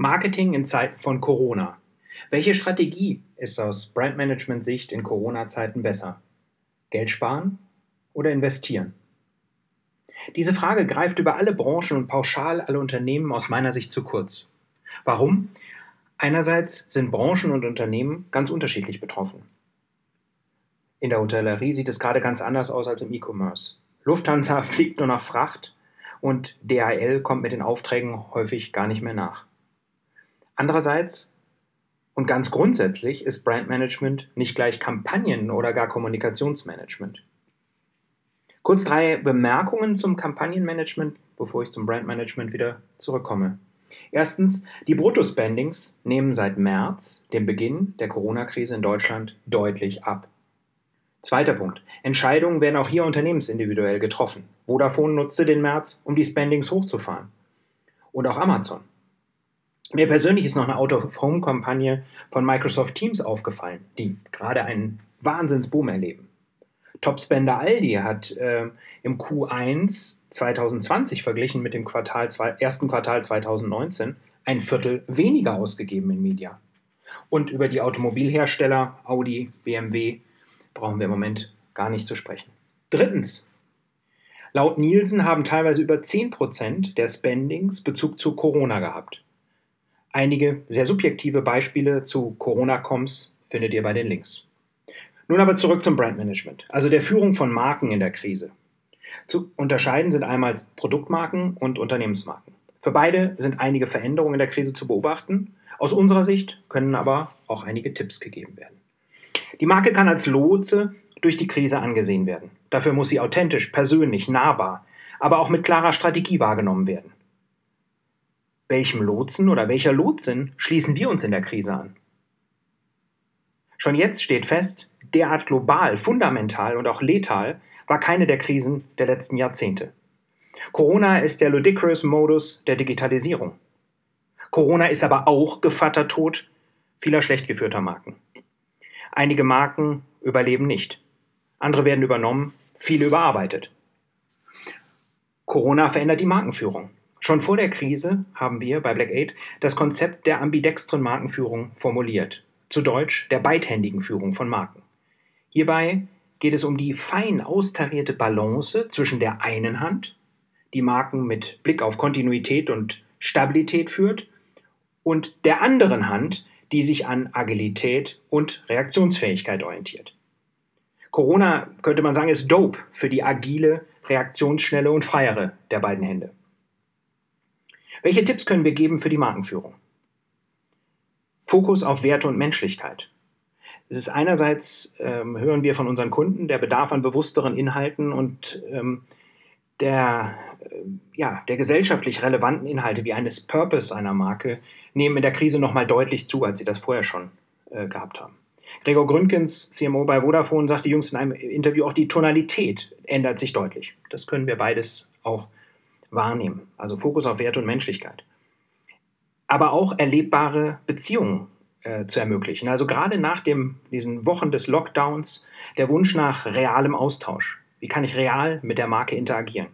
Marketing in Zeiten von Corona. Welche Strategie ist aus Brandmanagement-Sicht in Corona-Zeiten besser? Geld sparen oder investieren? Diese Frage greift über alle Branchen und pauschal alle Unternehmen aus meiner Sicht zu kurz. Warum? Einerseits sind Branchen und Unternehmen ganz unterschiedlich betroffen. In der Hotellerie sieht es gerade ganz anders aus als im E-Commerce. Lufthansa fliegt nur nach Fracht und DHL kommt mit den Aufträgen häufig gar nicht mehr nach. Andererseits und ganz grundsätzlich ist Brandmanagement nicht gleich Kampagnen oder gar Kommunikationsmanagement. Kurz drei Bemerkungen zum Kampagnenmanagement, bevor ich zum Brandmanagement wieder zurückkomme. Erstens, die Bruttospendings nehmen seit März, dem Beginn der Corona-Krise in Deutschland, deutlich ab. Zweiter Punkt. Entscheidungen werden auch hier unternehmensindividuell getroffen. Vodafone nutzte den März, um die Spendings hochzufahren. Und auch Amazon. Mir persönlich ist noch eine Out-of-Home-Kampagne von Microsoft Teams aufgefallen, die gerade einen Wahnsinnsboom erleben. Topspender Aldi hat äh, im Q1 2020 verglichen mit dem Quartal zwei, ersten Quartal 2019 ein Viertel weniger ausgegeben in Media. Und über die Automobilhersteller Audi, BMW brauchen wir im Moment gar nicht zu sprechen. Drittens. Laut Nielsen haben teilweise über 10% der Spendings Bezug zu Corona gehabt. Einige sehr subjektive Beispiele zu Corona-Coms findet ihr bei den Links. Nun aber zurück zum Brandmanagement, also der Führung von Marken in der Krise. Zu unterscheiden sind einmal Produktmarken und Unternehmensmarken. Für beide sind einige Veränderungen in der Krise zu beobachten. Aus unserer Sicht können aber auch einige Tipps gegeben werden. Die Marke kann als Lotse durch die Krise angesehen werden. Dafür muss sie authentisch, persönlich, nahbar, aber auch mit klarer Strategie wahrgenommen werden. Welchem Lotsen oder welcher Lotsin schließen wir uns in der Krise an? Schon jetzt steht fest, derart global, fundamental und auch letal war keine der Krisen der letzten Jahrzehnte. Corona ist der ludicrous Modus der Digitalisierung. Corona ist aber auch Gevattertod vieler schlecht geführter Marken. Einige Marken überleben nicht. Andere werden übernommen, viele überarbeitet. Corona verändert die Markenführung. Schon vor der Krise haben wir bei Black 8 das Konzept der ambidextren Markenführung formuliert. Zu Deutsch der beidhändigen Führung von Marken. Hierbei geht es um die fein austarierte Balance zwischen der einen Hand, die Marken mit Blick auf Kontinuität und Stabilität führt, und der anderen Hand, die sich an Agilität und Reaktionsfähigkeit orientiert. Corona, könnte man sagen, ist dope für die agile, reaktionsschnelle und freiere der beiden Hände. Welche Tipps können wir geben für die Markenführung? Fokus auf Werte und Menschlichkeit. Es ist einerseits, ähm, hören wir von unseren Kunden, der Bedarf an bewussteren Inhalten und ähm, der, äh, ja, der gesellschaftlich relevanten Inhalte wie eines Purpose einer Marke nehmen in der Krise nochmal deutlich zu, als sie das vorher schon äh, gehabt haben. Gregor Gründgens, CMO bei Vodafone, sagte jüngst in einem Interview, auch die Tonalität ändert sich deutlich. Das können wir beides auch wahrnehmen. Also Fokus auf Werte und Menschlichkeit. Aber auch erlebbare Beziehungen äh, zu ermöglichen. Also gerade nach dem, diesen Wochen des Lockdowns der Wunsch nach realem Austausch. Wie kann ich real mit der Marke interagieren?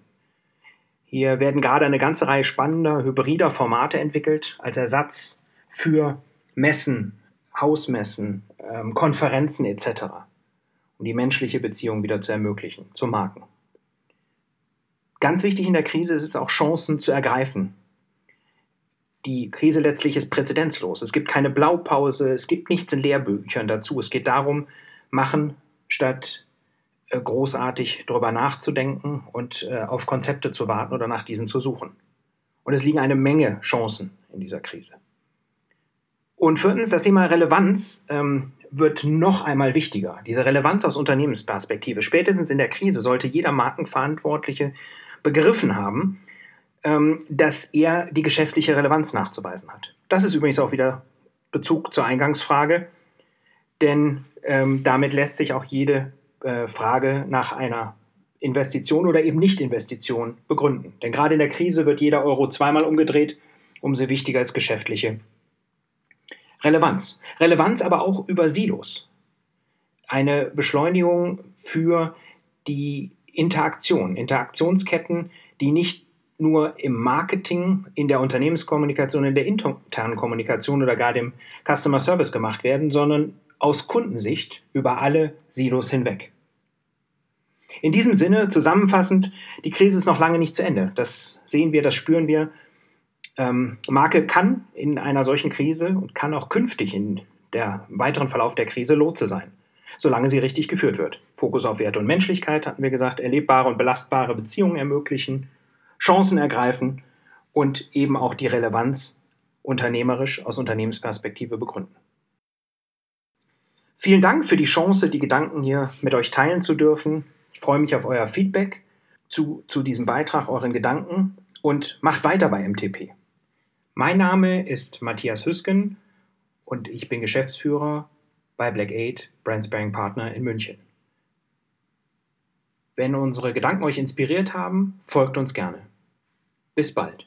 Hier werden gerade eine ganze Reihe spannender hybrider Formate entwickelt als Ersatz für Messen, Hausmessen, ähm, Konferenzen etc., um die menschliche Beziehung wieder zu ermöglichen zu Marken. Ganz wichtig in der Krise ist es auch, Chancen zu ergreifen. Die Krise letztlich ist präzedenzlos. Es gibt keine Blaupause, es gibt nichts in Lehrbüchern dazu. Es geht darum, machen statt äh, großartig darüber nachzudenken und äh, auf Konzepte zu warten oder nach diesen zu suchen. Und es liegen eine Menge Chancen in dieser Krise. Und viertens, das Thema Relevanz ähm, wird noch einmal wichtiger. Diese Relevanz aus Unternehmensperspektive. Spätestens in der Krise sollte jeder Markenverantwortliche begriffen haben, ähm, dass er die geschäftliche Relevanz nachzuweisen hat. Das ist übrigens auch wieder Bezug zur Eingangsfrage, denn ähm, damit lässt sich auch jede äh, Frage nach einer Investition oder eben Nicht-Investition begründen. Denn gerade in der Krise wird jeder Euro zweimal umgedreht, umso wichtiger ist geschäftliche Relevanz. Relevanz aber auch über Silos. Eine Beschleunigung für die Interaktion, Interaktionsketten, die nicht nur im Marketing, in der Unternehmenskommunikation, in der internen Kommunikation oder gar dem Customer Service gemacht werden, sondern aus Kundensicht über alle Silos hinweg. In diesem Sinne, zusammenfassend, die Krise ist noch lange nicht zu Ende. Das sehen wir, das spüren wir. Ähm, Marke kann in einer solchen Krise und kann auch künftig in der weiteren Verlauf der Krise Lotse sein, solange sie richtig geführt wird. Fokus auf Werte und Menschlichkeit, hatten wir gesagt, erlebbare und belastbare Beziehungen ermöglichen, Chancen ergreifen und eben auch die Relevanz unternehmerisch aus Unternehmensperspektive begründen. Vielen Dank für die Chance, die Gedanken hier mit euch teilen zu dürfen. Ich freue mich auf euer Feedback zu, zu diesem Beitrag, euren Gedanken und macht weiter bei MTP. Mein Name ist Matthias Hüsken und ich bin Geschäftsführer bei Black 8 Brand Sparing Partner in München. Wenn unsere Gedanken euch inspiriert haben, folgt uns gerne. Bis bald.